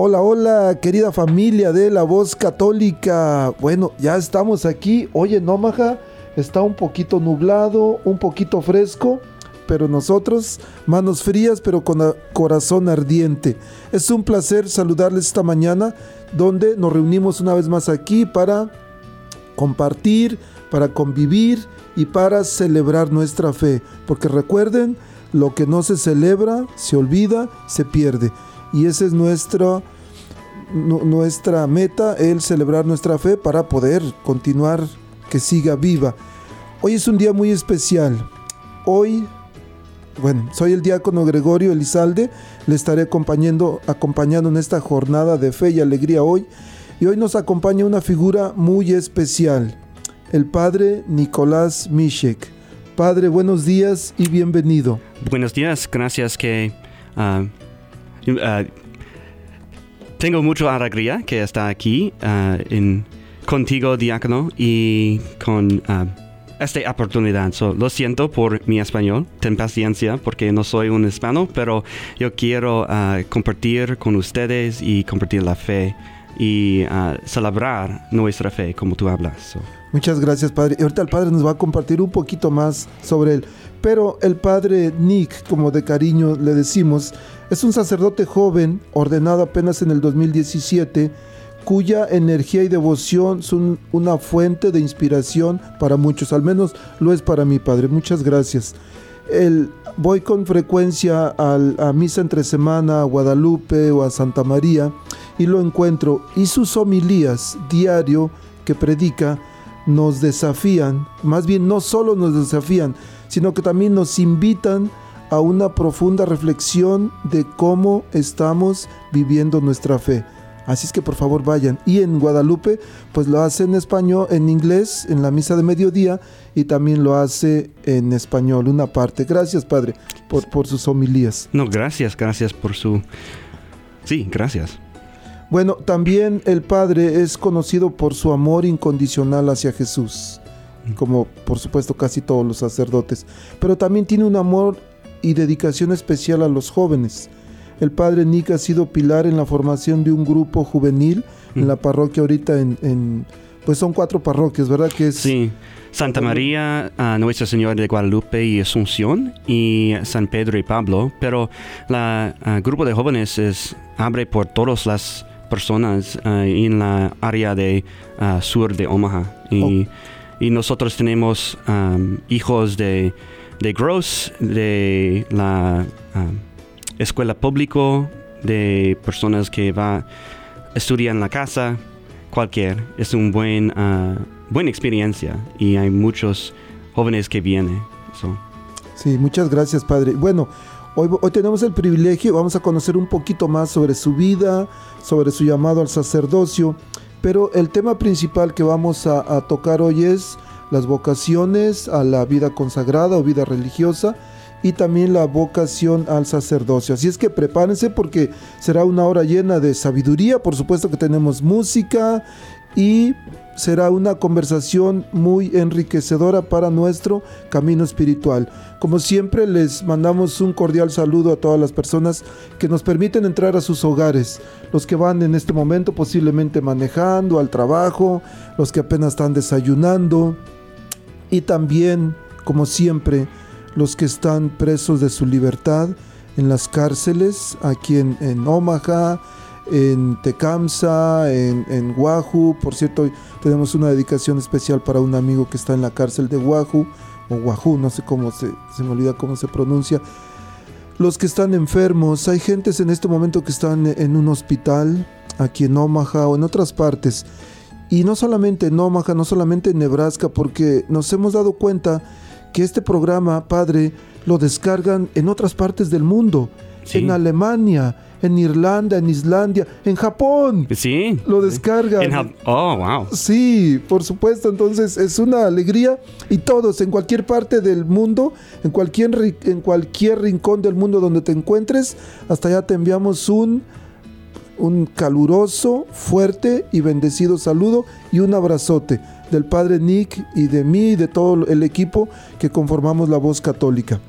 Hola, hola, querida familia de la voz católica. Bueno, ya estamos aquí. Hoy en Omaha está un poquito nublado, un poquito fresco, pero nosotros, manos frías, pero con corazón ardiente. Es un placer saludarles esta mañana, donde nos reunimos una vez más aquí para compartir, para convivir y para celebrar nuestra fe. Porque recuerden, lo que no se celebra, se olvida, se pierde y esa es nuestra, nuestra meta, el celebrar nuestra fe para poder continuar que siga viva. Hoy es un día muy especial. Hoy, bueno, soy el diácono Gregorio Elizalde, le estaré acompañando, acompañando en esta jornada de fe y alegría hoy. Y hoy nos acompaña una figura muy especial, el padre Nicolás Mishek. Padre, buenos días y bienvenido. Buenos días, gracias que ah, Uh, tengo mucha alegría que está aquí uh, en, contigo, diácono, y con uh, esta oportunidad. lo siento por mi español, ten paciencia porque no soy un hispano, pero yo quiero compartir con ustedes y compartir la fe y celebrar nuestra fe como tú hablas. Muchas gracias, Padre. Y ahorita el Padre nos va a compartir un poquito más sobre él. Pero el Padre Nick, como de cariño le decimos, es un sacerdote joven, ordenado apenas en el 2017, cuya energía y devoción son una fuente de inspiración para muchos, al menos lo es para mi Padre. Muchas gracias. El, voy con frecuencia a misa entre semana a Guadalupe o a Santa María y lo encuentro. Y sus homilías diario que predica nos desafían, más bien no solo nos desafían, sino que también nos invitan a una profunda reflexión de cómo estamos viviendo nuestra fe. Así es que por favor vayan. Y en Guadalupe, pues lo hace en español, en inglés, en la misa de mediodía, y también lo hace en español, una parte. Gracias, Padre, por, por sus homilías. No, gracias, gracias por su... Sí, gracias. Bueno, también el Padre es conocido por su amor incondicional hacia Jesús, como por supuesto casi todos los sacerdotes, pero también tiene un amor y dedicación especial a los jóvenes. El Padre Nick ha sido pilar en la formación de un grupo juvenil en la parroquia ahorita en, pues son cuatro parroquias, ¿verdad? Que es sí. Santa María, Nuestra Señora de Guadalupe y Asunción y San Pedro y Pablo, pero el grupo de jóvenes es, abre por todas las personas uh, en la área de uh, sur de Omaha. Y, oh. Y nosotros tenemos um, hijos de, de Gross, de la um, escuela pública, de personas que va estudiar en la casa, cualquier. Es una buen, uh, buena experiencia y hay muchos jóvenes que vienen. Sí, muchas gracias, Padre. Bueno, hoy, hoy tenemos el privilegio, vamos a conocer un poquito más sobre su vida, sobre su llamado al sacerdocio, pero el tema principal que vamos a, tocar hoy es las vocaciones a la vida consagrada o vida religiosa y también la vocación al sacerdocio. Así es que prepárense porque será una hora llena de sabiduría, por supuesto que tenemos música y será una conversación muy enriquecedora para nuestro camino espiritual. Como siempre les mandamos un cordial saludo a todas las personas que nos permiten entrar a sus hogares, los que van en este momento posiblemente manejando al trabajo, los que apenas están desayunando y también, como siempre, los que están presos de su libertad en las cárceles, aquí en, en Omaha, en Tecamsa, en, en Wahoo. Por cierto, hoy tenemos una dedicación especial para un amigo que está en la cárcel de Wahoo, o Wahoo, no sé cómo se, se me olvida cómo se pronuncia. Los que están enfermos, hay gentes en este momento que están en un hospital, aquí en Omaha o en otras partes. Y no solamente en Omaha, no solamente en Nebraska, porque nos hemos dado cuenta que este programa, Padre, lo descargan en otras partes del mundo, Sí. en Alemania, en Irlanda, en Islandia, en Japón. Sí. Lo descargan. En Jap- oh, wow. Sí, por supuesto. Entonces es una alegría y todos en cualquier parte del mundo, en cualquier en cualquier rincón del mundo donde te encuentres, hasta allá te enviamos un un caluroso, fuerte y bendecido saludo y un abrazote del padre Nick y de mí y de todo el equipo que conformamos la voz católica.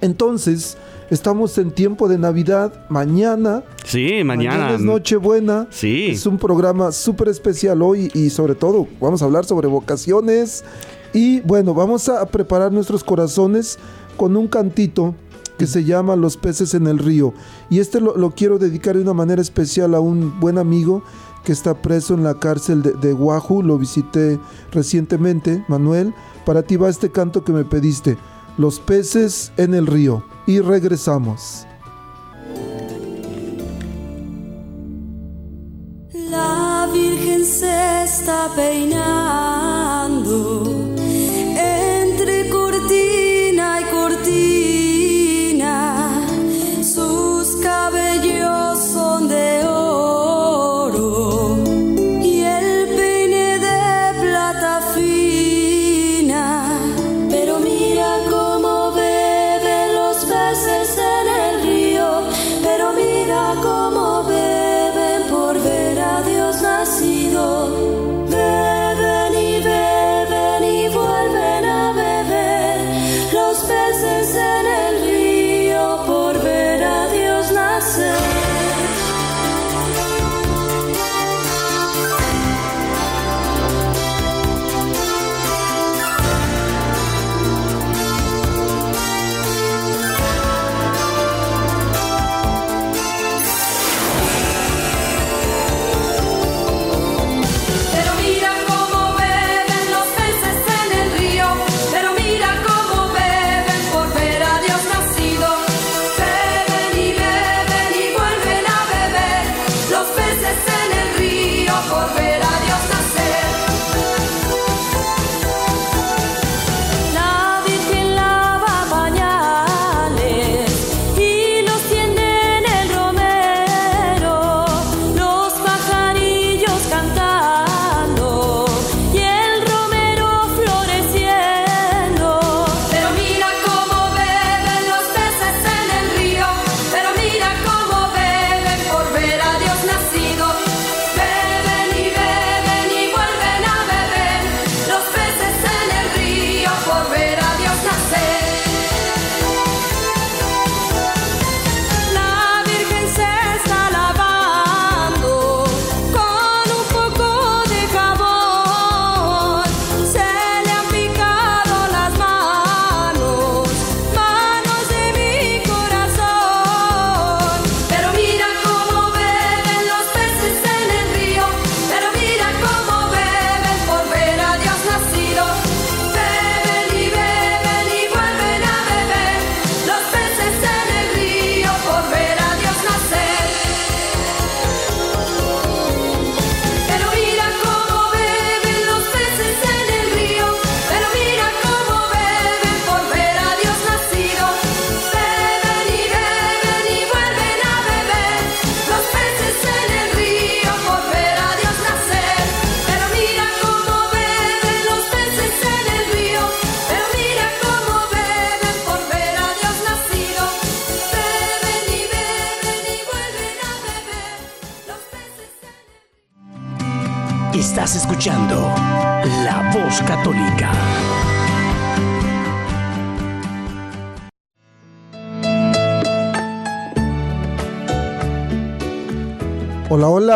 Entonces, estamos en tiempo de Navidad, mañana, Sí, mañana. es Nochebuena. Sí. Es un programa súper especial hoy y sobre todo vamos a hablar sobre vocaciones. Y bueno, vamos a preparar nuestros corazones con un cantito que se llama Los peces en el río. Y este lo, lo quiero dedicar de una manera especial a un buen amigo que está preso en la cárcel de, de Wahoo. Lo visité recientemente, Manuel. Para ti va este canto que me pediste. Los peces en el río. Y regresamos. La Virgen se está peinando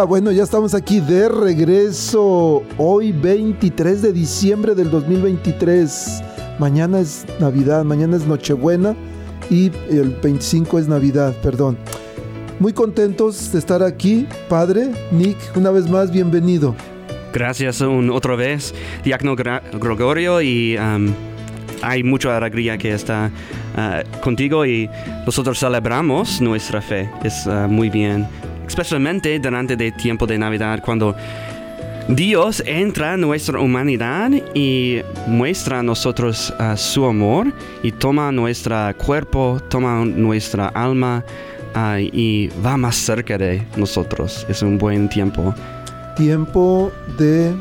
Bueno, ya estamos aquí de regreso. Hoy 23 de diciembre del 2023. Mañana es Navidad, mañana es Nochebuena y el 25 es Navidad, perdón. Muy contentos de estar aquí, padre Nick, una vez más, bienvenido. Gracias un, otra vez, Diácono Gregorio, y um, hay mucha alegría que está uh, contigo y nosotros celebramos nuestra fe. Es uh, muy bien, especialmente durante el tiempo de Navidad, cuando Dios entra en nuestra humanidad y muestra a nosotros uh, su amor y toma nuestro cuerpo, toma nuestra alma uh, y va más cerca de nosotros. Es un buen tiempo. Tiempo de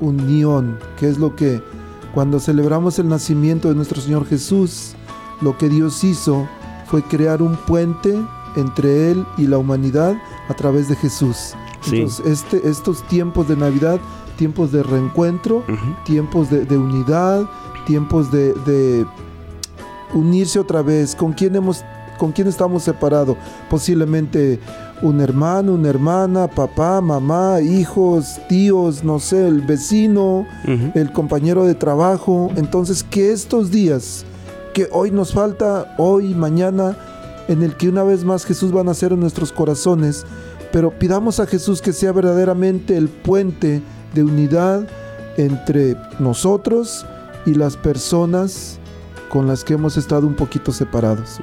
unión, que es lo que cuando celebramos el nacimiento de nuestro Señor Jesús, lo que Dios hizo fue crear un puente entre Él y la humanidad a través de Jesús. Sí. Entonces, este, estos tiempos de Navidad, tiempos de reencuentro, Ujú. tiempos de, de unidad, tiempos de, de unirse otra vez, con quién hemos, con quién estamos separados, posiblemente un hermano, una hermana, papá, mamá, hijos, tíos, no sé, el vecino, Ujú. el compañero de trabajo. Entonces, que estos días, que hoy nos falta, hoy, mañana, en el que una vez más Jesús va a nacer en nuestros corazones, pero pidamos a Jesús que sea verdaderamente el puente de unidad entre nosotros y las personas con las que hemos estado un poquito separados.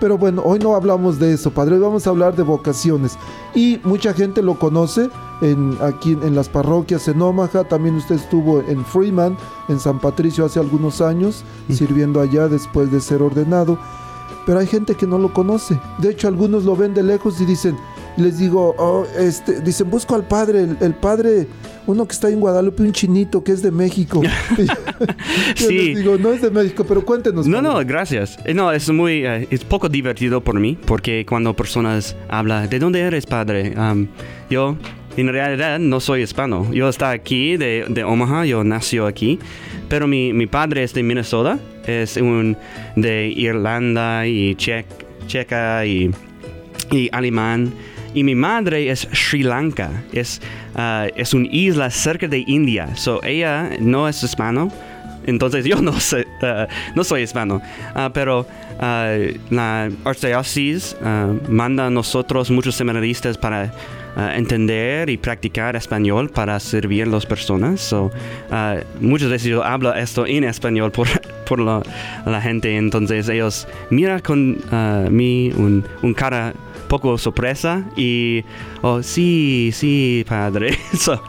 Pero bueno, hoy no hablamos de eso, Padre. Hoy vamos a hablar de vocaciones. Y mucha gente lo conoce en, aquí en, en las parroquias en Omaha. También usted estuvo en Freeman, en San Patricio, hace algunos años, sirviendo allá después de ser ordenado. Pero hay gente que no lo conoce. De hecho, algunos lo ven de lejos y dicen, les digo, oh, este, dicen, busco al padre, el, el padre, uno que está en Guadalupe, un chinito que es de México. Yo Sí. les digo, no es de México, pero cuéntenos. No, no, padre". gracias. Eh, No, es muy, eh, es poco divertido por mí, porque cuando personas hablan, ¿de dónde eres, padre? Um, yo, en realidad, no soy hispano. Yo estoy aquí de, Omaha, yo nació aquí, pero mi, mi padre es de Minnesota, es un de Irlanda y Chec- Checa y, y alemán. Y mi madre es Sri Lanka, es, ah, es una isla cerca de India. So, ella no es hispano, entonces yo no, sé, ah, no soy hispano. Ah, pero la archdiócesis ah, manda a nosotros, muchos seminaristas, para ah, entender y practicar español para servir a las personas. So, ah, muchas veces yo hablo esto en español por, por la, gente, entonces ellos miran con ah, mí un, cara poco sorpresa y oh sí sí padre So,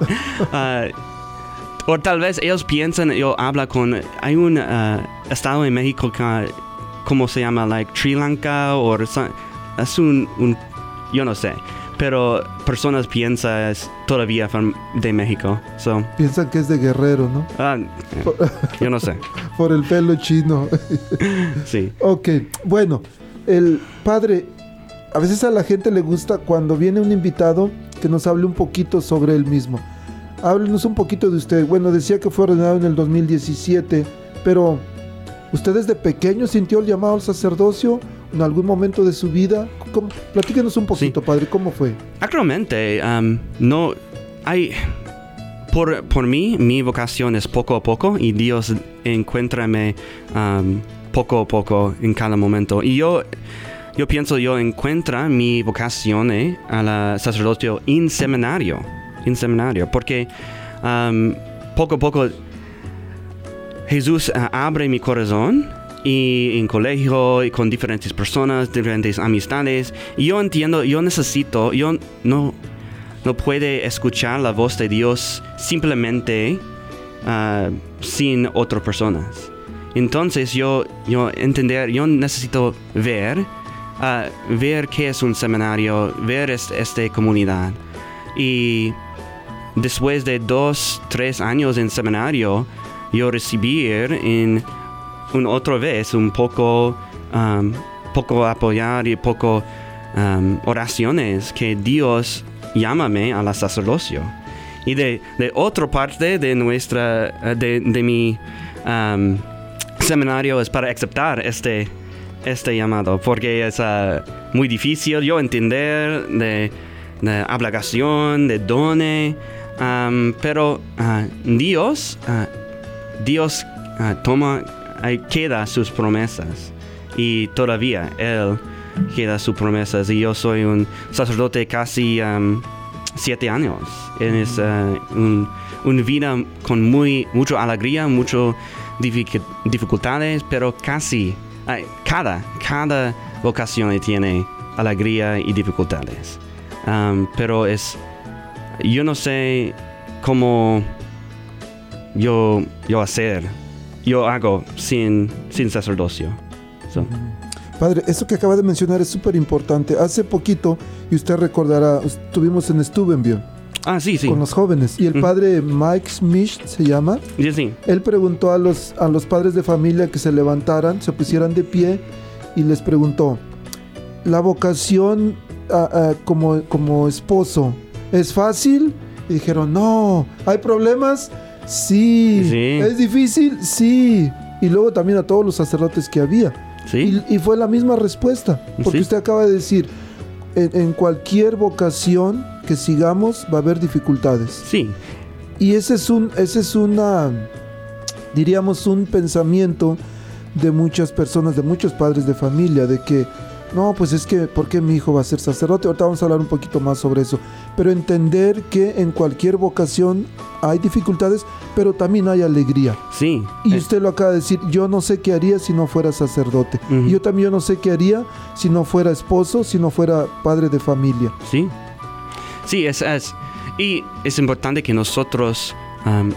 o tal vez ellos piensan yo habla con hay un estado en México que cómo se llama like Sri Lanka o es un, un- yo no sé pero personas piensan es todavía de México so Piensan que es de guerrero, ¿no? ah, eh, yo no sé Por el pelo chino. sí ok, bueno, el padre, a veces a la gente le gusta cuando viene un invitado que nos hable un poquito sobre él mismo. Háblenos un poquito de usted. Bueno, decía que fue ordenado en el 2017, pero ¿usted desde pequeño sintió el llamado al sacerdocio en algún momento de su vida? ¿Cómo? Platíquenos un poquito, padre, ¿cómo fue? Actualmente, um, no hay. Por, por mí, mi vocación es poco a poco y Dios encuéntrame um, poco a poco en cada momento. Y yo, yo pienso, yo encuentro mi vocación eh, a la sacerdocio en seminario. En seminario, porque um, poco a poco Jesús ah, abre mi corazón y en colegio y con diferentes personas, diferentes amistades. Y yo entiendo, yo necesito, yo no, no puede escuchar la voz de Dios simplemente ah, sin otras personas. Entonces yo, yo entender, yo necesito ver, ah, ver qué es un seminario, ver es- esta comunidad. Y después de dos, tres años en seminario, yo recibir en un otra vez un poco, um, poco apoyar y poco um, oraciones que Dios llámame a la sacerdocio. y de, de otra parte de nuestra, de, de mi am, seminario es para aceptar este, este llamado, porque es ah, muy difícil yo entender de, de obligación, de dones, am, pero ah, Dios, ah, Dios toma, queda sus promesas y todavía Él queda sus promesas y yo soy un sacerdote casi am, siete años. Es ah, un, una vida con muy, mucha alegría, dificu- dificultades, pero casi cada, cada vocación tiene alegría y dificultades. Am, pero es, yo no sé cómo yo, yo hacer, yo hago sin, sin sacerdocio. So, Padre, eso que acaba de mencionar es súper importante. Hace poquito, y usted recordará, estuvimos en Steubenville ah, sí, sí. con los jóvenes y el Mm. padre Mike Smith se llama. Sí, sí. Él preguntó a los, a los padres de familia que se levantaran, se pusieran de pie y les preguntó, ¿la vocación como, como esposo es fácil? Y dijeron, no, ¿hay problemas? Sí. Sí. ¿Es difícil? Sí. Y luego también a todos los sacerdotes que había. Sí. Y, y fue la misma respuesta, porque Sí. usted acaba de decir, en, en cualquier vocación que sigamos va a haber dificultades. Sí. Y ese es un, ese es una, diríamos, un pensamiento de muchas personas, de muchos padres de familia, de que, no, pues es que, ¿por qué mi hijo va a ser sacerdote? Ahorita vamos a hablar un poquito más sobre eso. Pero entender que en cualquier vocación hay dificultades, pero también hay alegría. Sí. Y usted lo acaba de decir, yo no sé qué haría si no fuera sacerdote. Yo también yo no sé qué haría si no fuera esposo, si no fuera padre de familia. Sí. Sí, es, es. Y es importante que nosotros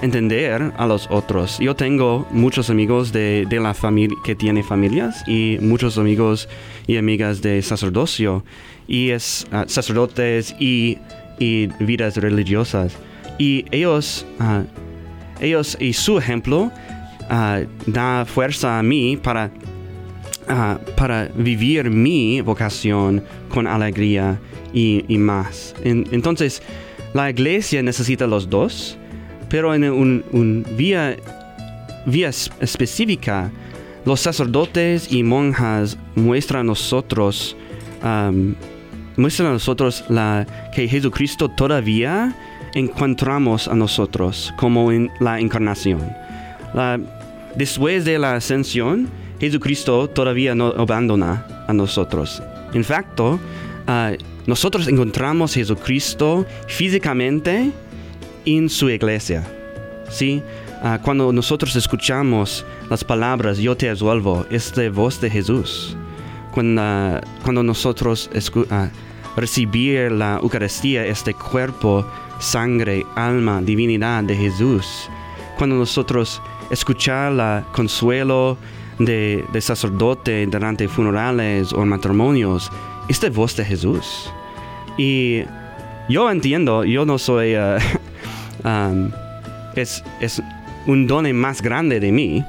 entender a los otros. Yo tengo muchos amigos de, de la familia que tiene familias y muchos amigos y amigas de sacerdocio y es ah, sacerdotes y, y vidas religiosas. Y ellos, ah, ellos y su ejemplo ah, da fuerza a mí para para vivir mi vocación con alegría y, más. En- entonces, la iglesia necesita los dos, pero en un, vía, vía es- específica, los sacerdotes y monjas muestran a nosotros, muestran a nosotros la, que Jesucristo todavía encontramos a nosotros como en la encarnación. Después de la ascensión, Jesucristo todavía no abandona a nosotros. En facto, ah, nosotros encontramos a Jesucristo físicamente en su iglesia. ¿sí? Ah, cuando nosotros escuchamos las palabras yo te absuelvo, es de voz de Jesús. Cuando, ah, cuando nosotros ah, recibir la Eucaristía, este cuerpo, sangre, alma, divinidad de Jesús. Cuando nosotros escuchar la consuelo de, de sacerdote durante funerales o matrimonios, es de voz de Jesús. Y yo entiendo, yo no soy, es, es un don más grande de mí.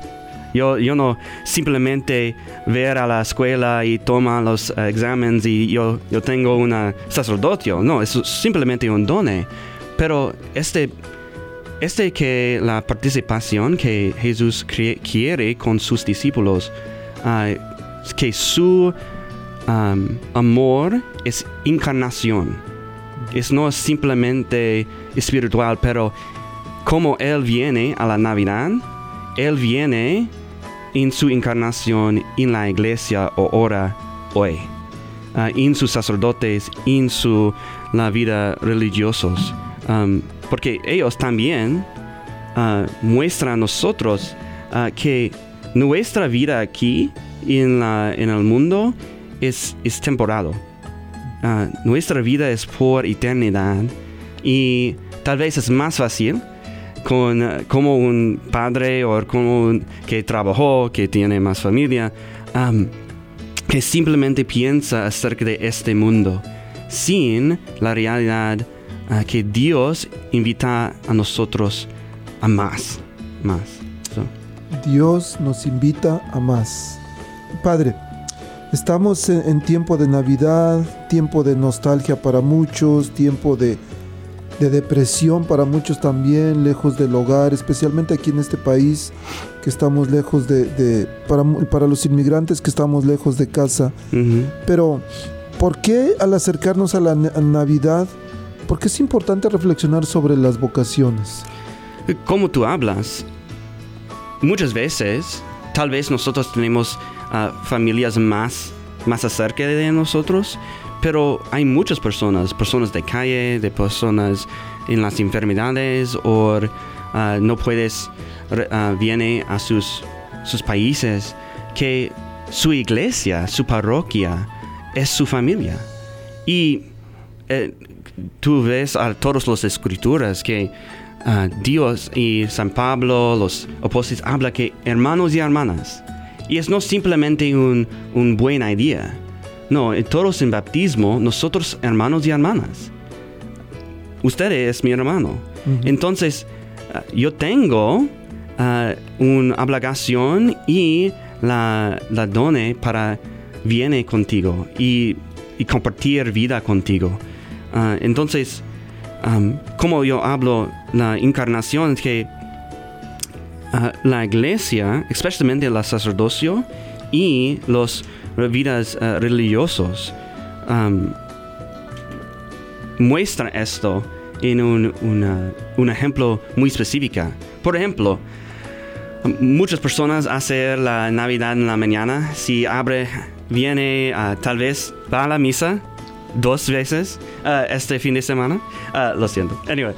Yo, yo no simplemente ver a la escuela y toma los eh, exámenes y yo, yo tengo una sacerdocio. No, es simplemente un don. Pero este, este que la participación que Jesús quiere con sus discípulos, ah, que su amor es encarnación. Es no simplemente espiritual, pero como Él viene a la Navidad, Él viene en su encarnación en la iglesia o hora hoy, ah, en sus sacerdotes, en su la vida religiosos, Um, porque ellos también ah, muestran a nosotros ah, que nuestra vida aquí en, la- en el mundo es, es temporal. Ah, nuestra vida es por eternidad y tal vez es más fácil con eh, como un padre o como un que trabajó, que tiene más familia, am, que simplemente piensa acerca de este mundo sin la realidad ah, que Dios invita a nosotros a más, más. Dios nos invita a más. Padre, estamos en, tiempo de Navidad, tiempo de nostalgia para muchos, tiempo de, de depresión para muchos también, lejos del hogar, especialmente aquí en este país que estamos lejos de, de- para, para los inmigrantes que estamos lejos de casa. Pero, ¿por qué al acercarnos a la a Navidad, por qué es importante reflexionar sobre las vocaciones? Como tú hablas, muchas veces, tal vez nosotros tenemos familias más, más acerca de nosotros, pero hay muchas personas, personas de calle, de personas en las enfermedades o ah, no puedes, ah, viene a sus, sus países, que su iglesia, su parroquia es su familia. Y eh, tú ves a todas las escrituras que ah, Dios y San Pablo, los apóstoles, habla que hermanos y hermanas. Y es no simplemente un, un buena idea. No, todos en bautismo, nosotros hermanos y hermanas. Usted es mi hermano. Entonces, ah, yo tengo ah, una obligación y la, la done para viene contigo y, y compartir vida contigo. Ah, entonces, como yo hablo, la encarnación es que ah, la iglesia, especialmente el sacerdocio y los vidas ah, religiosos, muestra esto en un, un ejemplo muy específico. Por ejemplo, muchas personas hacen la Navidad en la mañana. Si abre, viene, ah, tal vez va a la misa dos veces este fin de semana. Lo siento. Anyway,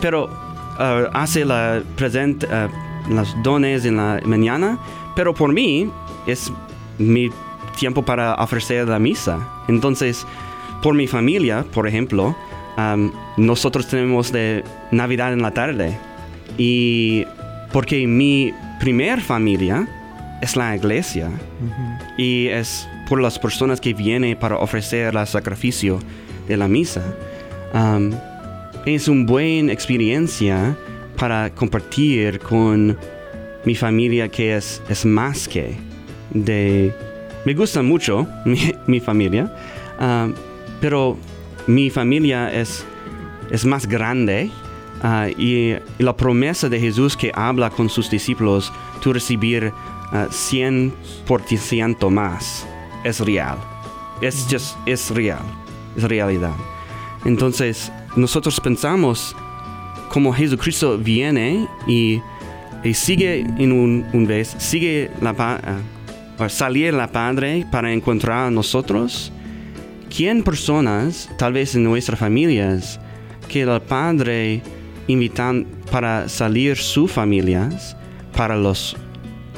pero ah, hace la present, ah, los dones en la mañana. Pero por mí es mi tiempo para ofrecer la misa. Entonces, por mi familia, por ejemplo, am, nosotros tenemos de Navidad en la tarde. Y porque mi primer familia es la iglesia y es por las personas que vienen para ofrecer el sacrificio de la misa. Am, es una buena experiencia para compartir con mi familia que es, es más que de... Me gusta mucho mi, mi familia, ah, pero mi familia es, es más grande ah, y la promesa de Jesús que habla con sus discípulos, tú recibir ah, 100% más, es real. Es, just, es real, es realidad. Entonces, nosotros pensamos como Jesucristo viene y, sigue en un, vez, sigue la o salir la Padre para encontrar a nosotros. ¿Quién personas, tal vez en nuestras familias, que el Padre invitan para salir sus familias para los,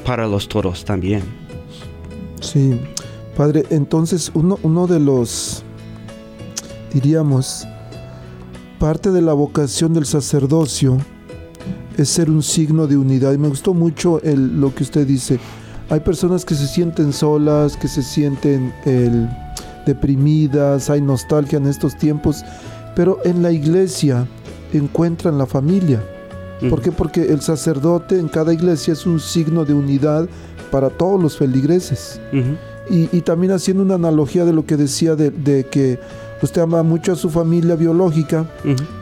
para los toros también? Sí, padre, entonces uno, uno de los, diríamos, parte de la vocación del sacerdocio es ser un signo de unidad. Y me gustó mucho el- lo que usted dice. Hay personas que se sienten solas, que se sienten el, deprimidas, hay nostalgia en estos tiempos, pero en la iglesia encuentran la familia. ¿Por qué? Porque el sacerdote en cada iglesia es un signo de unidad para todos los feligreses. Y, y también haciendo una analogía de lo que decía de, de que usted ama mucho a su familia biológica,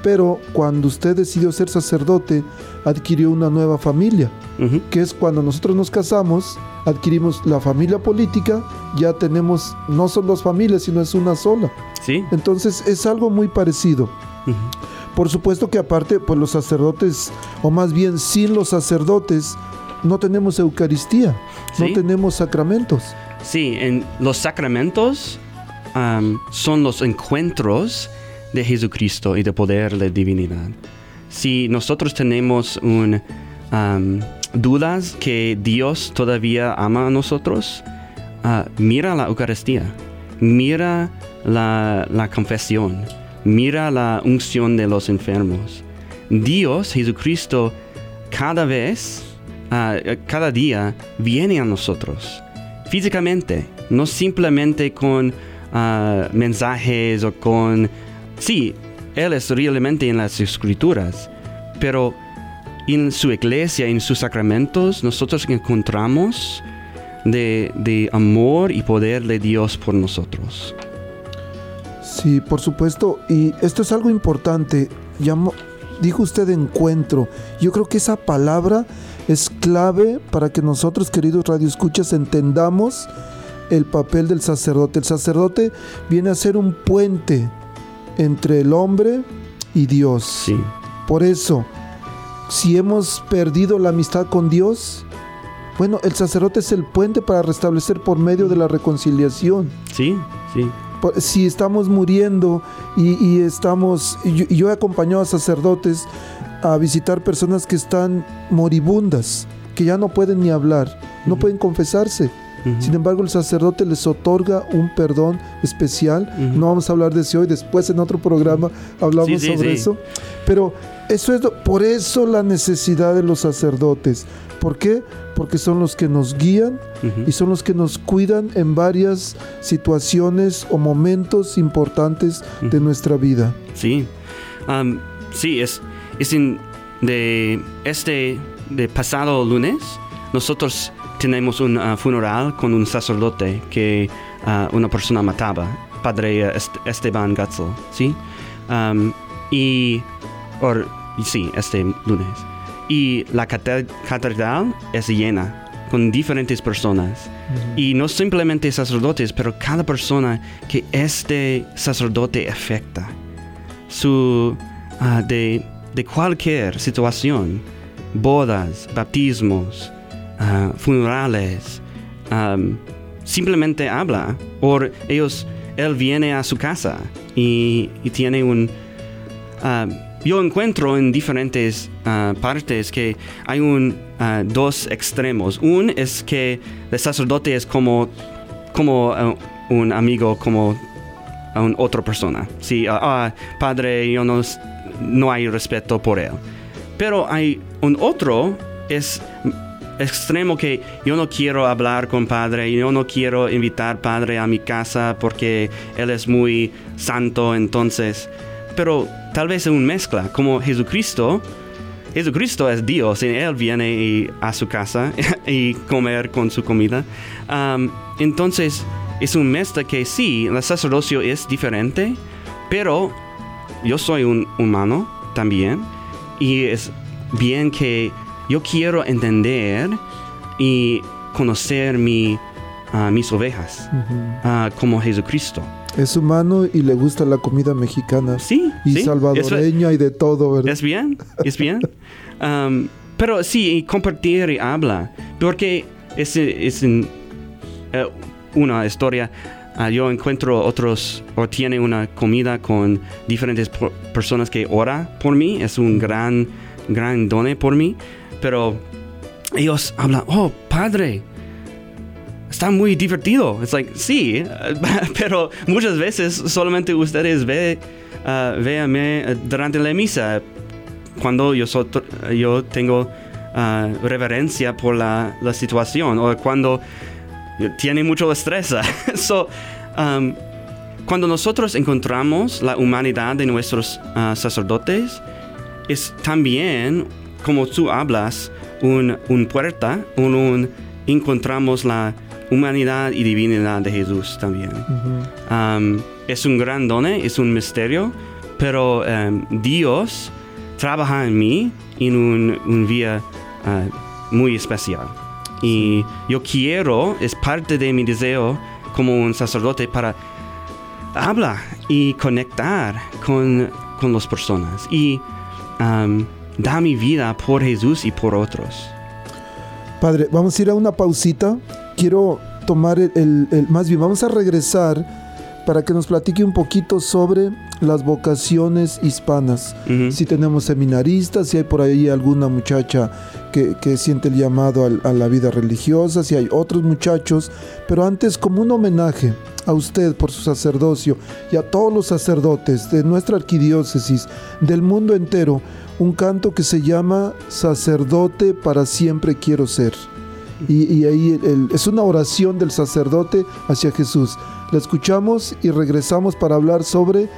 pero cuando usted decidió ser sacerdote, adquirió una nueva familia, que es cuando nosotros nos casamos, adquirimos la familia política, ya tenemos, no son dos familias, sino es una sola. ¿Sí? Entonces es algo muy parecido. Por supuesto que aparte, pues los sacerdotes, o más bien sin los sacerdotes, no tenemos Eucaristía, no tenemos sacramentos. Sí, en los sacramentos am, son los encuentros de Jesucristo y de poder de divinidad. Si nosotros tenemos un, am, dudas que Dios todavía ama a nosotros, ah, mira la Eucaristía, mira la, la confesión, mira la unción de los enfermos. Dios, Jesucristo, cada vez, ah, cada día, viene a nosotros físicamente, no simplemente con ah, mensajes o con... Sí, Él es realmente en las escrituras, pero en su iglesia, en sus sacramentos, nosotros encontramos de, de amor y poder de Dios por nosotros. Sí, por supuesto. Y esto es algo importante. Dijo usted encuentro. Yo creo que esa palabra es clave para que nosotros, queridos radioescuchas, entendamos el papel del sacerdote. El sacerdote viene a ser un puente entre el hombre y Dios. Sí. Por eso, si hemos perdido la amistad con Dios, bueno, el sacerdote es el puente para restablecer por medio de la reconciliación. Sí, sí. Si estamos muriendo y, y estamos, yo, yo he acompañado a sacerdotes a visitar personas que están moribundas, que ya no pueden ni hablar, no pueden confesarse. Sin embargo, el sacerdote les otorga un perdón especial. No vamos a hablar de eso hoy, después en otro programa hablamos Sí, sí, sobre sí. eso. Pero eso es lo- por eso la necesidad de los sacerdotes. ¿Por qué? Porque son los que nos guían y son los que nos cuidan en varias situaciones o momentos importantes de nuestra vida. Sí, sí, es, es en- de este de pasado lunes nosotros tenemos un ah, funeral con un sacerdote que ah, una persona mataba, padre eh, Est- Esteban Gatzel, sí, Am, y or, sí este lunes. Y la cate- catedral es llena con diferentes personas. Y no simplemente sacerdotes, pero cada persona que este sacerdote afecta. Su ah, de, de cualquier situación, bodas, bautismos, ah, funerales, am, simplemente habla o ellos él viene a su casa y, tiene un ah, yo encuentro en diferentes ah, partes que hay un ah, dos extremos un es que el sacerdote es como como ah, un amigo como a un otra persona. Sí, ah, ah, padre, yo no, no hay respeto por él. Pero hay un otro, es extremo que yo no quiero hablar con padre, yo no quiero invitar padre a mi casa porque él es muy santo, entonces. Pero tal vez es una mezcla, como Jesucristo. Jesucristo es Dios y Él viene y- a su casa y comer con su comida. Am, entonces, es un mezcla que sí, el sacerdocio es diferente, pero yo soy un humano también y es bien que yo quiero entender y conocer mi, ah, mis ovejas ah, como Jesucristo. Es humano y le gusta la comida mexicana. Sí, Y sí, salvadoreña y de todo, ¿verdad? Es bien, es bien. Um, pero sí, y compartir y habla, porque es, es en, eh, una historia. ah, yo encuentro otros, o tiene una comida con diferentes personas que ora por mí, es un gran, gran done por mí, pero ellos hablan, oh, padre, está muy divertido. Es like, sí, pero muchas veces solamente ustedes ve, uh, véanme durante la misa cuando yo, so- yo tengo ah, reverencia por la, la situación o cuando tiene mucho estrés. so, um, cuando nosotros encontramos la humanidad de nuestros ah, sacerdotes, es también, como tú hablas, un, un puerta, un, un- encontramos la humanidad y divinidad de Jesús también. Um, es un gran don, es un misterio, pero um, Dios trabaja en mí en un, un vía uh, muy especial. Y yo quiero, es parte de mi deseo como un sacerdote para hablar y conectar con, con las personas y um, dar mi vida por Jesús y por otros. Padre, vamos a ir a una pausita. Quiero tomar el, el- el- más bien, vamos a regresar para que nos platique un poquito sobre las vocaciones hispanas. Si tenemos seminaristas, si hay por ahí alguna muchacha que, que siente el llamado a, la vida religiosa, si hay otros muchachos, pero antes como un homenaje a usted por su sacerdocio y a todos los sacerdotes de nuestra arquidiócesis, del mundo entero, un canto que se llama Sacerdote para siempre quiero ser. Y, y ahí el- el- es una oración del sacerdote hacia Jesús. La escuchamos y regresamos para hablar sobre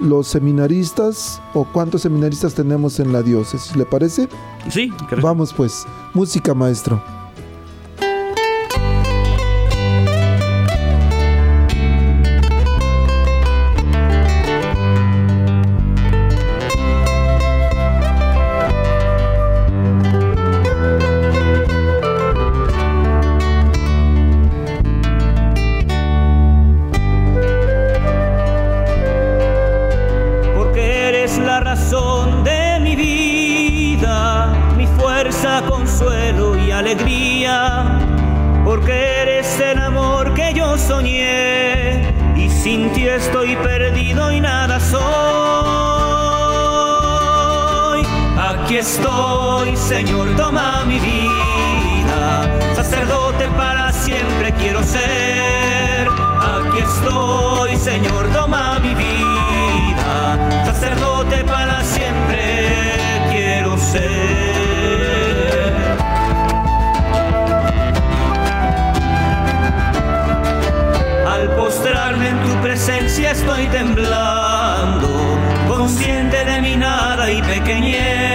los seminaristas o cuántos seminaristas tenemos en la diócesis. ¿Le parece? Sí, creo- Vamos pues, música maestro. Ser. Aquí estoy, Señor, toma mi vida, sacerdote para siempre quiero ser. Al postrarme en tu presencia estoy temblando, consciente de mi nada y pequeñez,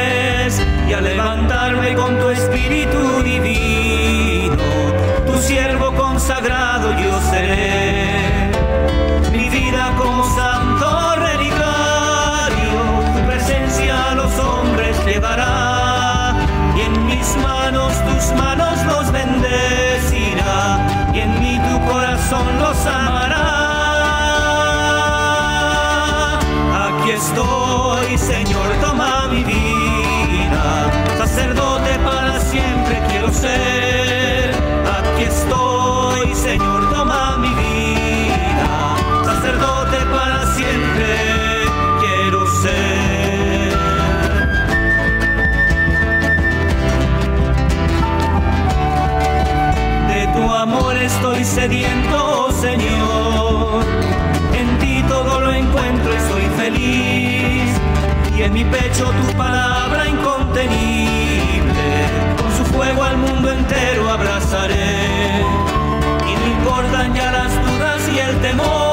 sediento, Señor. En ti todo lo encuentro y soy feliz. Y en mi pecho tu palabra incontenible. Con su fuego al mundo entero abrazaré. Y no importan ya las dudas y el temor.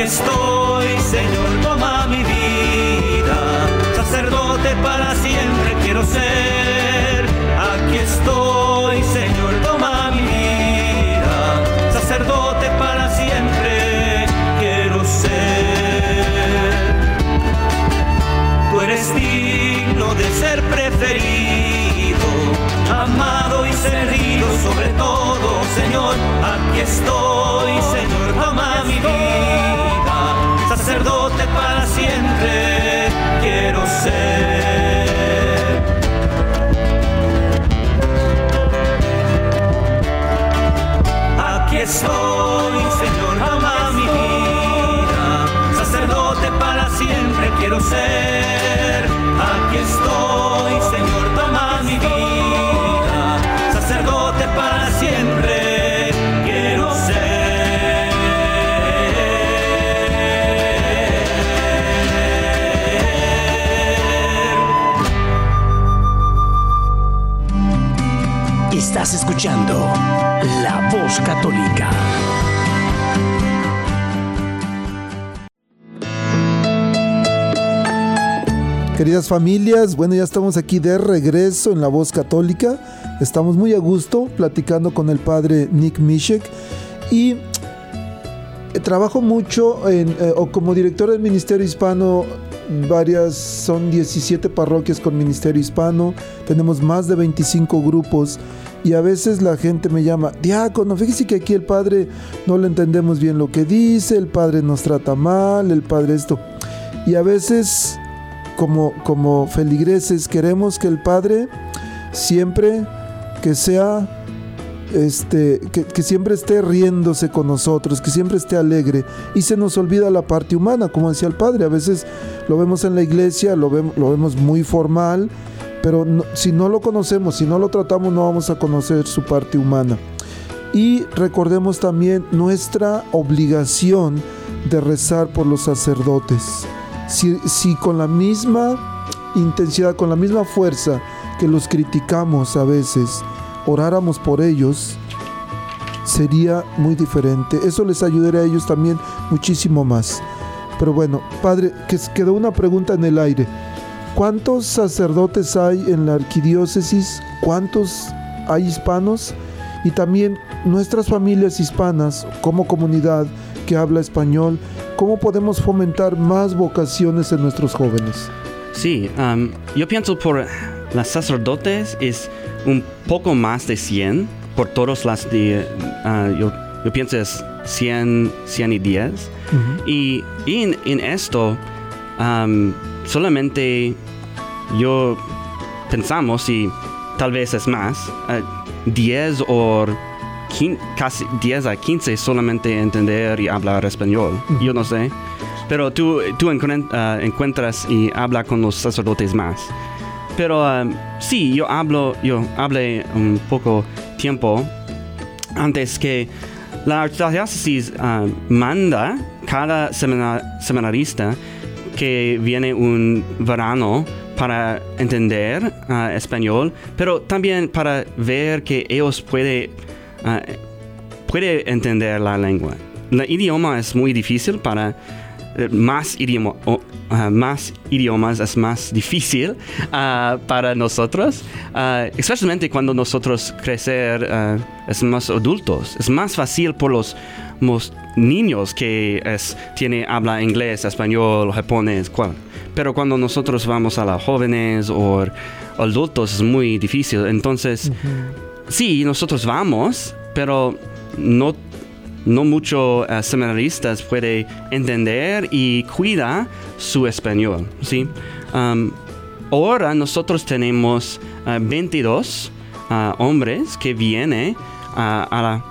Aquí estoy, Señor, toma mi vida. Sacerdote para siempre quiero ser. Aquí estoy, ser. Aquí estoy, Señor, toma mi vida, sacerdote para siempre quiero ser. Estás escuchando La Voz Católica. Queridas familias, bueno, ya estamos aquí de regreso en La Voz Católica. Estamos muy a gusto platicando con el padre Nick Mishek y eh, trabajo mucho en, eh, o como director del Ministerio Hispano, varias, son 17 parroquias con Ministerio Hispano, tenemos más de 25 grupos y a veces la gente me llama, diácono, fíjese que aquí el padre no le entendemos bien lo que dice, el padre nos trata mal, el padre esto. Y a veces como, como feligreses queremos que el Padre siempre que sea, este, que, siempre esté riéndose con nosotros, que siempre esté alegre y se nos olvida la parte humana, como decía el Padre, a veces lo vemos en la iglesia, lo, vemos, lo vemos muy formal, pero si no lo conocemos, si no lo tratamos, no vamos a conocer su parte humana. Y recordemos también nuestra obligación de rezar por los sacerdotes. Si, si con la misma intensidad, con la misma fuerza que los criticamos a veces, oráramos por ellos, sería muy diferente. Eso les ayudaría a ellos también muchísimo más. Pero bueno, padre, que quedó una pregunta en el aire. ¿Cuántos sacerdotes hay en la arquidiócesis? ¿Cuántos hay hispanos? Y también nuestras familias hispanas como comunidad que habla español, ¿cómo podemos fomentar más vocaciones en nuestros jóvenes? Sí, am, yo pienso por las sacerdotes es un poco más de 100 por todos las de, ah, yo, yo pienso es 100, 100 y 10. Y, y en, en esto, am, solamente yo pensamos y tal vez es más, ah, 10 o casi 10 a 15 solamente entender y hablar español. Yo no sé. Pero tú, tú ah, encuentras y habla con los sacerdotes más. Pero ah, sí, yo hablo, yo hablé un poco tiempo antes que la archidiócesis ah, manda cada semina- seminarista que viene un verano para entender ah, español, pero también para ver que ellos pueden puede entender la lengua. El idioma es muy difícil para eh, más, idioma, ah, más idiomas es más difícil ah, para nosotros, ah, especialmente cuando nosotros crecer es más adultos. Es más fácil por los, los niños que es, tiene, habla inglés, español, japonés, cual. Pero cuando nosotros vamos a los jóvenes o adultos es muy difícil. Entonces, sí, nosotros vamos, pero no, no mucho eh, seminaristas puede entender y cuida su español, ¿sí? Um, ahora nosotros tenemos eh, 22 ah, hombres que vienen ah, a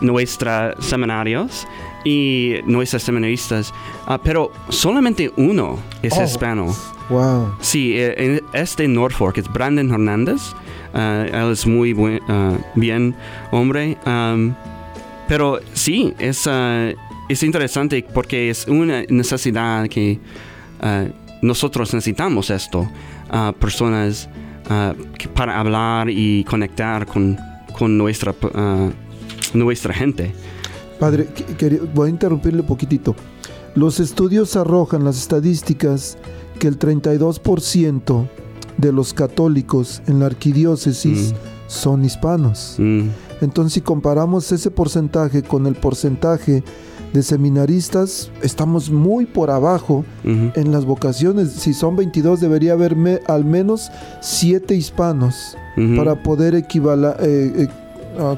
nuestros seminarios y nuestros seminaristas, ah, pero solamente uno es Oh. hispano. Wow. Sí, eh, en- es de Norfolk, es Brandon Hernández. Ah, él es muy ah, bien hombre. pero sí, es, ah, es interesante porque es una necesidad que nosotros necesitamos esto. personas para hablar y conectar con, con nuestra, nuestra gente. Padre, voy a interrumpirle poquitito. Los estudios arrojan las estadísticas que el 32% de los católicos en la arquidiócesis Mm. son hispanos. Mm, Entonces, si comparamos ese porcentaje con el porcentaje de seminaristas, estamos muy por abajo en las vocaciones. Si son 22, debería haber me- al menos 7 hispanos para poder equivalar,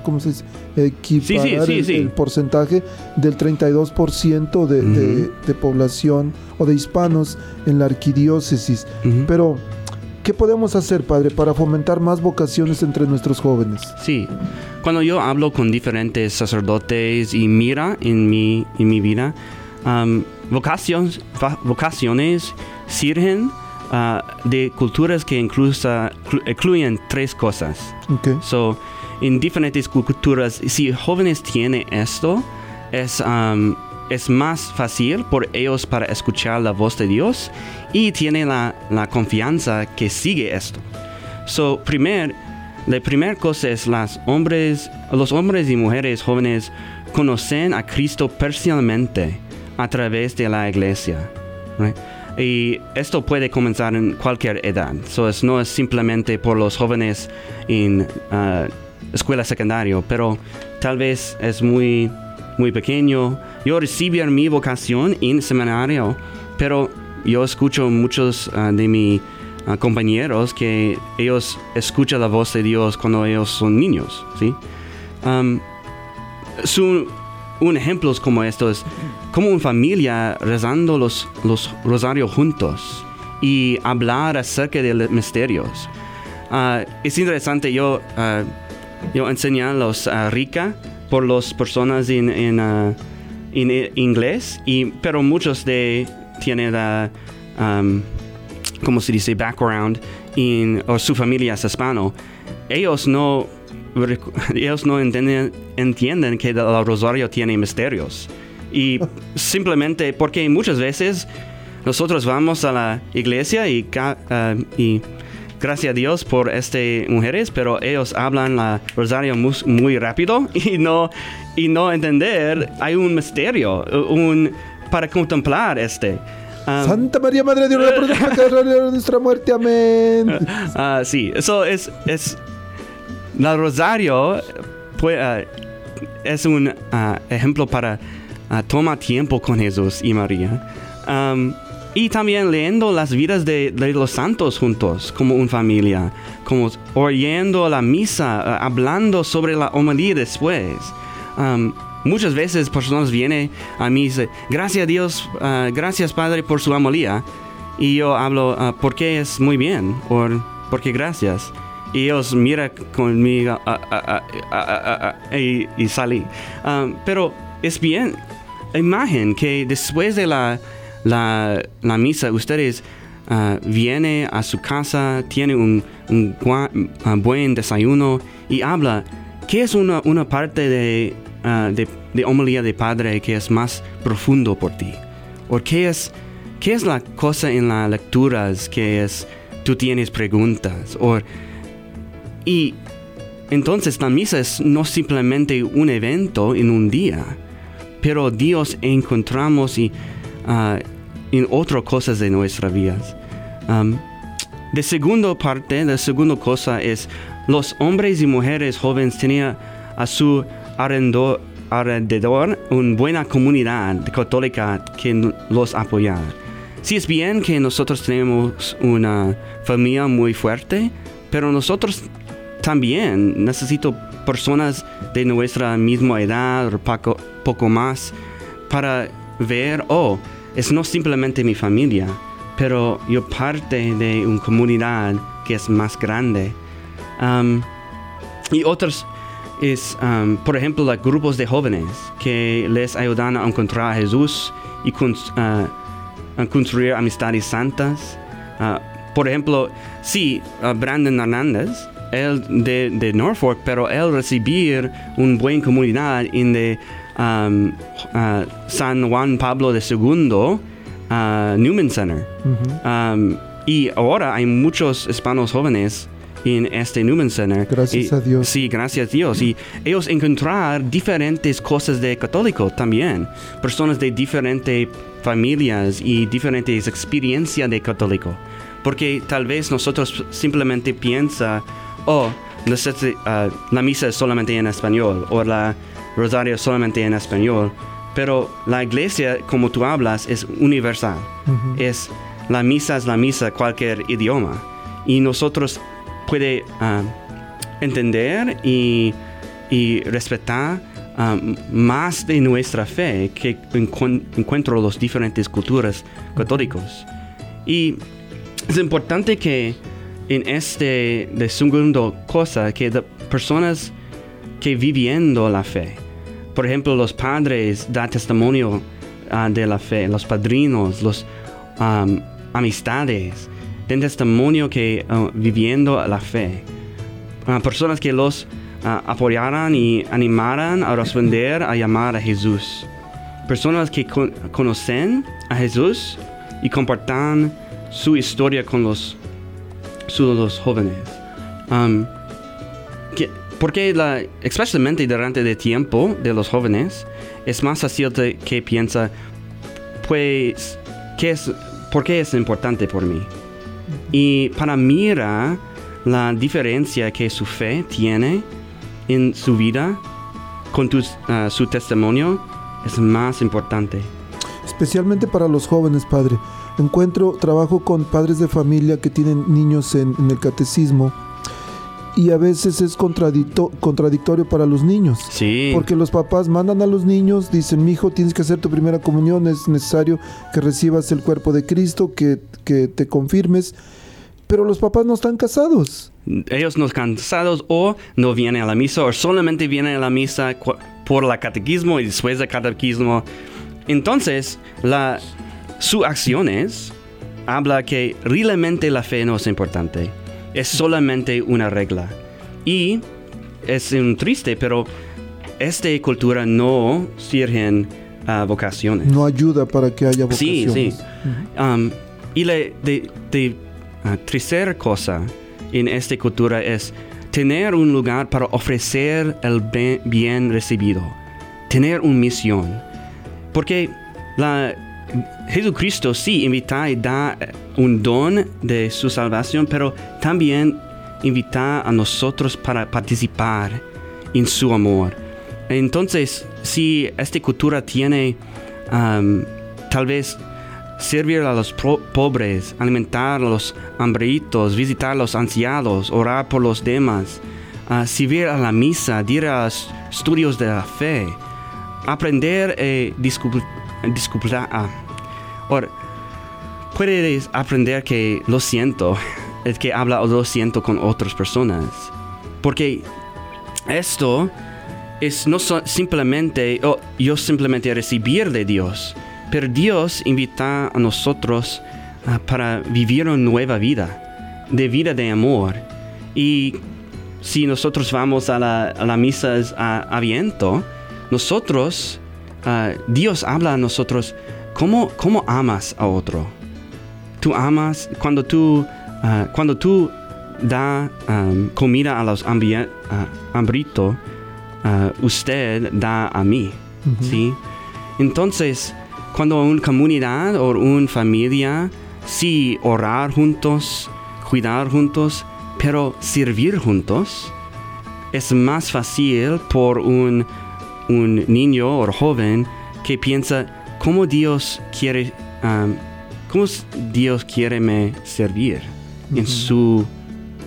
¿cómo se dice? Equiparar sí, el, sí. el porcentaje del 32% de, de- población o de hispanos en la arquidiócesis. Pero, ¿qué podemos hacer, Padre, para fomentar más vocaciones entre nuestros jóvenes? Sí, cuando yo hablo con diferentes sacerdotes y mira en mi, en mi vida, um, vocaciones, vocaciones sirven ah, de culturas que inclusa- clu- incluyen tres cosas. Ok. So, en diferentes culturas, si jóvenes tienen esto, es, um, es más fácil por ellos para escuchar la voz de Dios y tienen la, la confianza que sigue esto. So, primer, la primera cosa es las hombres, los hombres y mujeres jóvenes conocen a Cristo personalmente a través de la iglesia. Y esto puede comenzar en cualquier edad. So, es, no es simplemente por los jóvenes en ah, escuela secundaria, pero tal vez es muy, muy pequeño. Yo recibí mi vocación en seminario, pero yo escucho muchos ah, de mis ah, compañeros que ellos escuchan la voz de Dios cuando ellos son niños, ¿sí? Um, un ejemplo como esto es como una familia rezando los, los rosarios juntos y hablar acerca de los misterios. Ah, es interesante, yo, yo enseñé a los rica por las personas en, en inglés, y, pero muchos de tienen la, um, como se dice, background en, o su familia es hispano. Ellos no, ellos no entienden, entienden que el rosario tiene misterios. Y simplemente porque muchas veces nosotros vamos a la iglesia y, ah, y gracias a Dios por estas mujeres, pero ellos hablan la rosario muy, rápido y no, y no entender, hay un misterio un, para contemplar este. Ah, Santa María, Madre de Dios, en nuestra muerte. Amén. Ah, sí, eso es, es la rosario pues, es un ah, ejemplo para tomar tiempo con Jesús y María. Am, y también leyendo las vidas de, de los santos juntos, como una familia, como oyendo la misa, eh, hablando sobre la homilía después. Um, muchas veces personas vienen a mí y dicen, gracias a Dios, uh, gracias Padre por su homilía. Y yo hablo, uh, porque es muy bien, o porque gracias. Y ellos miran conmigo uh, y, y salí. Um, pero es bien, imagen que después de la, la, la misa ustedes uh, vienen a su casa, tienen un, un uh, buen desayuno y habla. ¿Qué es una, una parte de, uh, de, de homilía de padre que es más profundo por ti? ¿O qué es, qué es la cosa en las lecturas que es, tú tienes preguntas? O, y entonces la misa es no simplemente un evento en un día, pero Dios encontramos y, ah, en otras cosas de nuestras vidas. Um, de segunda parte, la segunda cosa es los hombres y mujeres jóvenes tenían a su alrededor una buena comunidad católica que los apoyaba. Sí es bien que nosotros tenemos una familia muy fuerte, pero nosotros también necesito personas de nuestra misma edad o poco, poco más para ver, oh, es no simplemente mi familia, pero yo parte de una comunidad que es más grande. Um, y otros es, um, por ejemplo, los grupos de jóvenes que les ayudan a encontrar a Jesús y uh, a construir amistades santas. Uh, por ejemplo, sí, uh, Brandon Hernández, él de, de Norfolk, pero él recibir una buena comunidad en de um, uh, San Juan Pablo II uh, Newman Center. Um, y ahora hay muchos hispanos jóvenes en este Newman Center. Gracias Y- a Dios. Sí, gracias a Dios. Y ellos encontrar diferentes cosas de católico también. Personas de diferentes familias y diferentes experiencias de católico. Porque tal vez nosotros simplemente piensa, oh, ah, la misa es solamente en español o la rosario solamente en español. Pero la iglesia, como tú hablas, es universal. Es la misa es la misa cualquier idioma. Y nosotros puede ah, entender y, y respetar ah, más de nuestra fe que encuen- encuentro las diferentes culturas católicos. Y es importante que en este de segundo cosa que personas que viviendo la fe, por ejemplo, los padres da testimonio ah, de la fe, los padrinos, los am, amistades, den testimonio que ah, viviendo la fe. Ah, personas que los apoyaran y animaran a responder a llamar a Jesús. Personas que con- conocen a Jesús y compartan su historia con los, los jóvenes. Porque la, especialmente durante el tiempo de los jóvenes, es más fácil que piensa, pues, ¿qué es, ¿por qué es importante por mí? Y para mirar la diferencia que su fe tiene en su vida con tus- ah, su testimonio es más importante. especialmente para los jóvenes, padre. Encuentro, trabajo con padres de familia que tienen niños en, en el catecismo y a veces es contradicto- contradictorio para los niños. Sí. Porque los papás mandan a los niños, dicen, mi hijo, tienes que hacer tu primera comunión, es necesario que recibas el cuerpo de Cristo, que, que te confirmes. Pero los papás no están casados. ellos no cansados o no vienen a la misa o solamente vienen a la misa por la catequismo y después del catequismo. Entonces, la, sus acciones habla que realmente la fe no es importante. Es solamente una regla. Y es un triste, pero esta cultura no sirven a vocaciones. No ayuda para que haya Sí, vocaciones. sí. Um, y la de, de, ah, tercera cosa en esta cultura es tener un lugar para ofrecer el bien, bien recibido, tener una misión. Porque la, Jesucristo sí invita y da un don de su salvación, pero también invita a nosotros para participar en su amor. Entonces, si esta cultura tiene tal vez servir a los pobres, alimentar a los hambrientos, visitar a los ancianos, orar por los demás, ah, servir a la misa, ir a los estudios de la fe, aprender a disculpar. Ah, Ahora, puedes aprender que lo siento, es que habla lo siento con otras personas. Porque esto es no simplemente, oh, yo simplemente recibir de Dios, pero Dios invita a nosotros ah, para vivir una nueva vida, de vida de amor. Y si nosotros vamos a la, a la misa a viento, nosotros, ah, Dios habla a nosotros, ¿cómo, cómo amas a otro? Tú amas cuando tú, ah, cuando tú da um, comida a los hambrientos, ah, usted da a mí, ¿sí? Entonces, cuando una comunidad o una familia, sí, orar juntos, cuidar juntos, pero servir juntos, es más fácil por un, un niño o joven que piensa cómo Dios quiere, um, cómo Dios quiere me servir en su,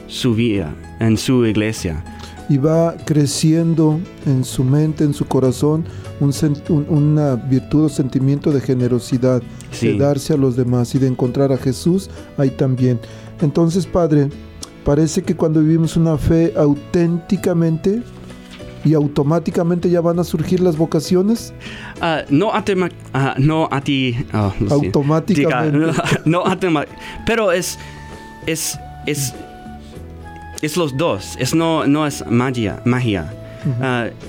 su vida, en su iglesia. y va creciendo en su mente, en su corazón, un una virtud o sentimiento de generosidad, Sí. de darse a los demás y de encontrar a Jesús ahí también. Entonces, Padre, parece que cuando vivimos una fe auténticamente y automáticamente ya van a surgir las vocaciones. Ah, no atema- ah, no a ti ah. Automáticamente. Diga, no atema- pero es es es es los dos es no no es magia magia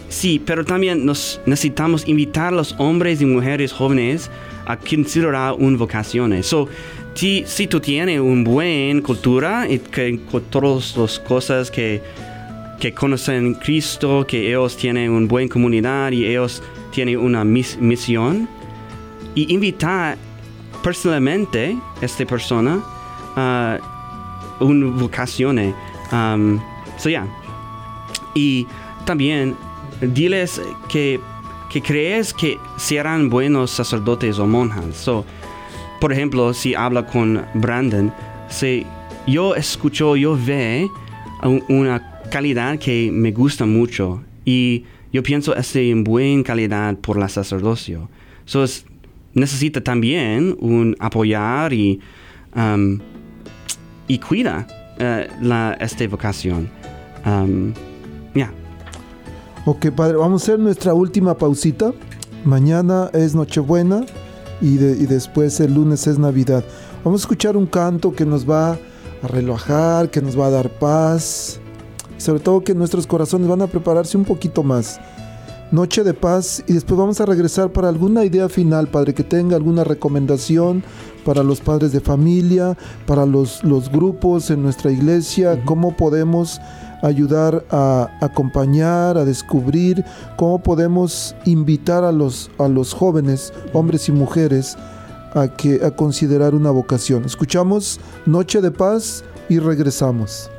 sí pero también nos necesitamos invitar a los hombres y mujeres jóvenes a considerar una vocación so ti- si tú tienes una buena cultura y que con todas las cosas que que conocen Cristo, que ellos tienen una buena comunidad y ellos tienen una mis- misión. Y invitar personalmente a esta persona a una vocación. Um, so. Y también diles que, que crees que serán buenos sacerdotes o monjas. So, por ejemplo, si habla con Brandon, si yo escucho, yo un- una calidad que me gusta mucho y yo pienso es de buena calidad por la sacerdocio. So, es- necesita también un apoyar y, um, y cuida eh, la, esta vocación. Um, yeah. Ok, Padre, vamos a hacer nuestra última pausita. Mañana es Nochebuena y, de- y después el lunes es Navidad. Vamos a escuchar un canto que nos va a relajar, que nos va a dar paz. Sobre todo que nuestros corazones van a prepararse un poquito más. Noche de paz y después vamos a regresar para alguna idea final, Padre, que tenga alguna recomendación para los padres de familia, para los, los grupos en nuestra iglesia, cómo podemos ayudar a acompañar, a descubrir, cómo podemos invitar a los, a los jóvenes, hombres y mujeres, a, que, a considerar una vocación. Escuchamos Noche de Paz y regresamos.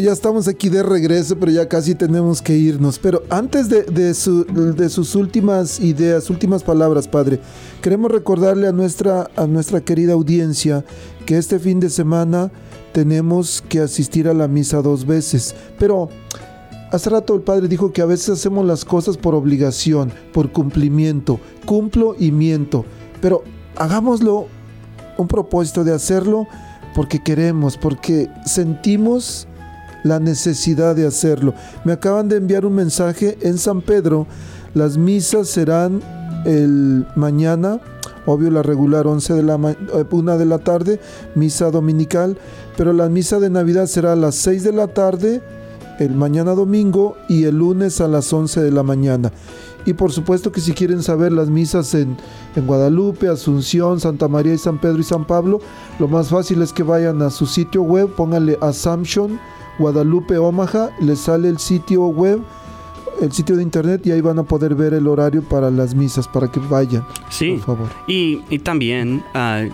Ya estamos aquí de regreso, pero ya casi tenemos que irnos. Pero antes de, de su- de sus últimas ideas, últimas palabras, Padre, queremos recordarle a nuestra, a nuestra querida audiencia que este fin de semana tenemos que asistir a la misa dos veces. Pero hace rato el Padre dijo que a veces hacemos las cosas por obligación, por cumplimiento, cumplo y miento. Pero hagámoslo un propósito de hacerlo porque queremos, porque sentimos la necesidad de hacerlo. Me acaban de enviar un mensaje en San Pedro. Las misas serán el mañana, obvio la regular 11 de la eh, una de la tarde, misa dominical, pero la misa de Navidad será a las 6 de la tarde el mañana domingo y el lunes a las 11 de la mañana. Y por supuesto que si quieren saber las misas en, en Guadalupe, Asunción, Santa María y San Pedro y San Pablo, lo más fácil es que vayan a su sitio web, pónganle Assumption, Guadalupe, Omaha, les sale el sitio web, el sitio de internet y ahí van a poder ver el horario para las misas, para que vayan, Sí. por favor. Y, y también ah,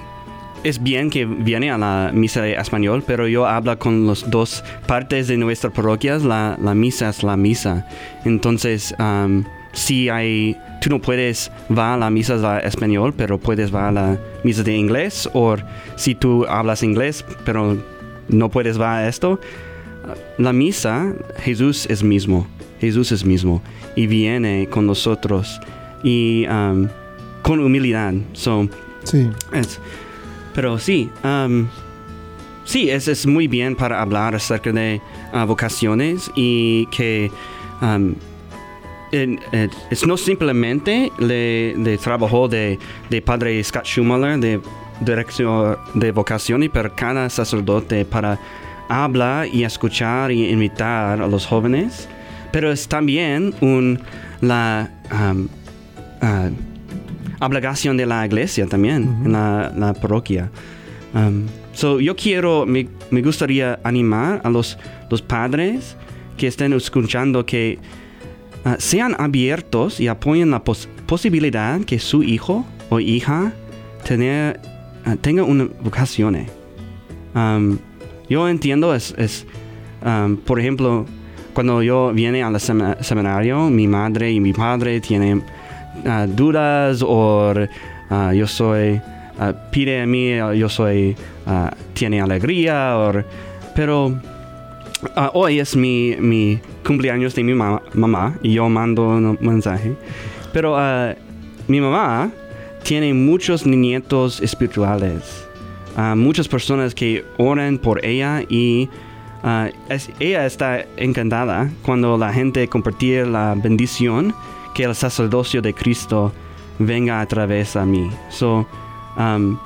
es bien que viene a la misa de español, pero yo hablo con las dos partes de nuestras parroquias. La, la misa es la misa. Entonces, am, si hay, tú no puedes va a la misa de español, pero puedes va a la misa de inglés. O si tú hablas inglés, pero no puedes va a esto. La misa, Jesús es mismo. Jesús es mismo. Y viene con nosotros. Y am, con humildad. So, Sí, es- pero sí, am, sí, es, es muy bien para hablar acerca de ah, vocaciones y que en- en- es no simplemente le, le trabajo de, de padre Scott Schumacher de dirección de vocaciones, pero cada sacerdote para hablar y escuchar y invitar a los jóvenes, pero es también un, la ah, obligación de la iglesia también, en la, la parroquia. Um, so, yo quiero, me, me gustaría animar a los, los padres que estén escuchando que ah, sean abiertos y apoyen la pos- posibilidad que su hijo o hija tener, ah, tenga una vocación. Um, yo entiendo, es, es, um, por ejemplo, cuando yo viene al sema- seminario, mi madre y mi padre tienen ah, dudas o ah, yo soy, ah, pide a mí, yo soy, tiene alegría, or- pero hoy es mi, mi cumpleaños de mi ma- mamá y yo mando un mensaje. Pero mi mamá tiene muchos nietos espirituales, muchas personas que oran por ella y ah, es- ella está encantada cuando la gente compartía la bendición que el sacerdocio de Cristo venga a través a mí. So, um,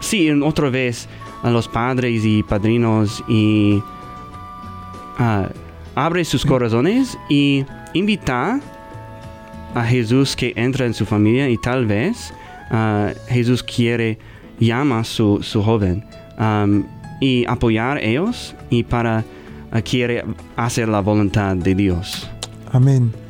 sí, en otra vez a los padres y padrinos y ah, abre sus corazones y invita a Jesús que entra en su familia y tal vez ah, Jesús quiere llama su, su joven um, y apoyar ellos y para ah, quiere hacer la voluntad de Dios. Amén.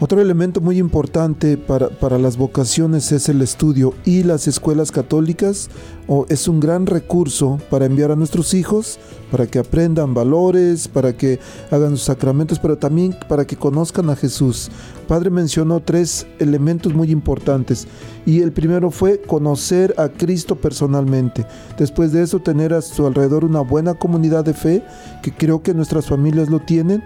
Otro elemento muy importante para, para las vocaciones es el estudio y las escuelas católicas o es un gran recurso para enviar a nuestros hijos, para que aprendan valores, para que hagan sus sacramentos, pero también para que conozcan a Jesús. Padre mencionó tres elementos muy importantes y el primero fue conocer a Cristo personalmente. Después de eso tener a su alrededor una buena comunidad de fe, que creo que nuestras familias lo tienen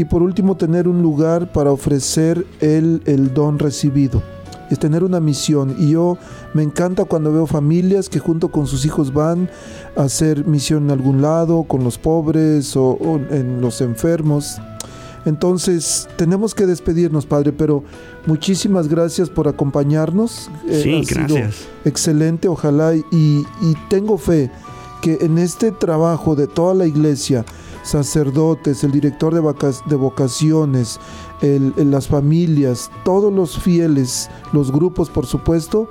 y por último tener un lugar para ofrecer el, el don recibido. Es tener una misión y yo me encanta cuando veo familias que junto con sus hijos van a hacer misión en algún lado, con los pobres o, o en los enfermos. Entonces tenemos que despedirnos, Padre, pero muchísimas gracias por acompañarnos. Eh, Sí, sido gracias. excelente, ojalá y, y tengo fe que en este trabajo de toda la iglesia, sacerdotes, el director de, vaca- de vocaciones, el- el- las familias, todos los fieles, los grupos por supuesto,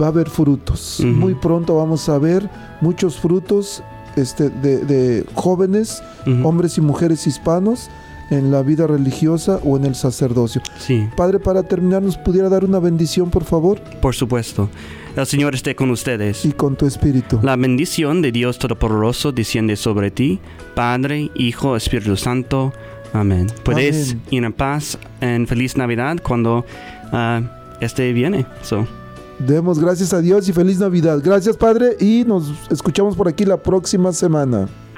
va a haber frutos. Muy pronto vamos a ver muchos frutos este, de, de jóvenes, hombres y mujeres hispanos en la vida religiosa o en el sacerdocio. Sí, Padre, para terminar, ¿nos pudiera dar una bendición, por favor? por supuesto. El Señor esté con ustedes. Y con tu espíritu. La bendición de Dios Todopoderoso desciende sobre ti, Padre, Hijo, Espíritu Santo. Amén. Puedes Amén. ir en paz en feliz Navidad cuando ah, este viene. So, Demos gracias a Dios y feliz Navidad. Gracias, Padre, y nos escuchamos por aquí la próxima semana.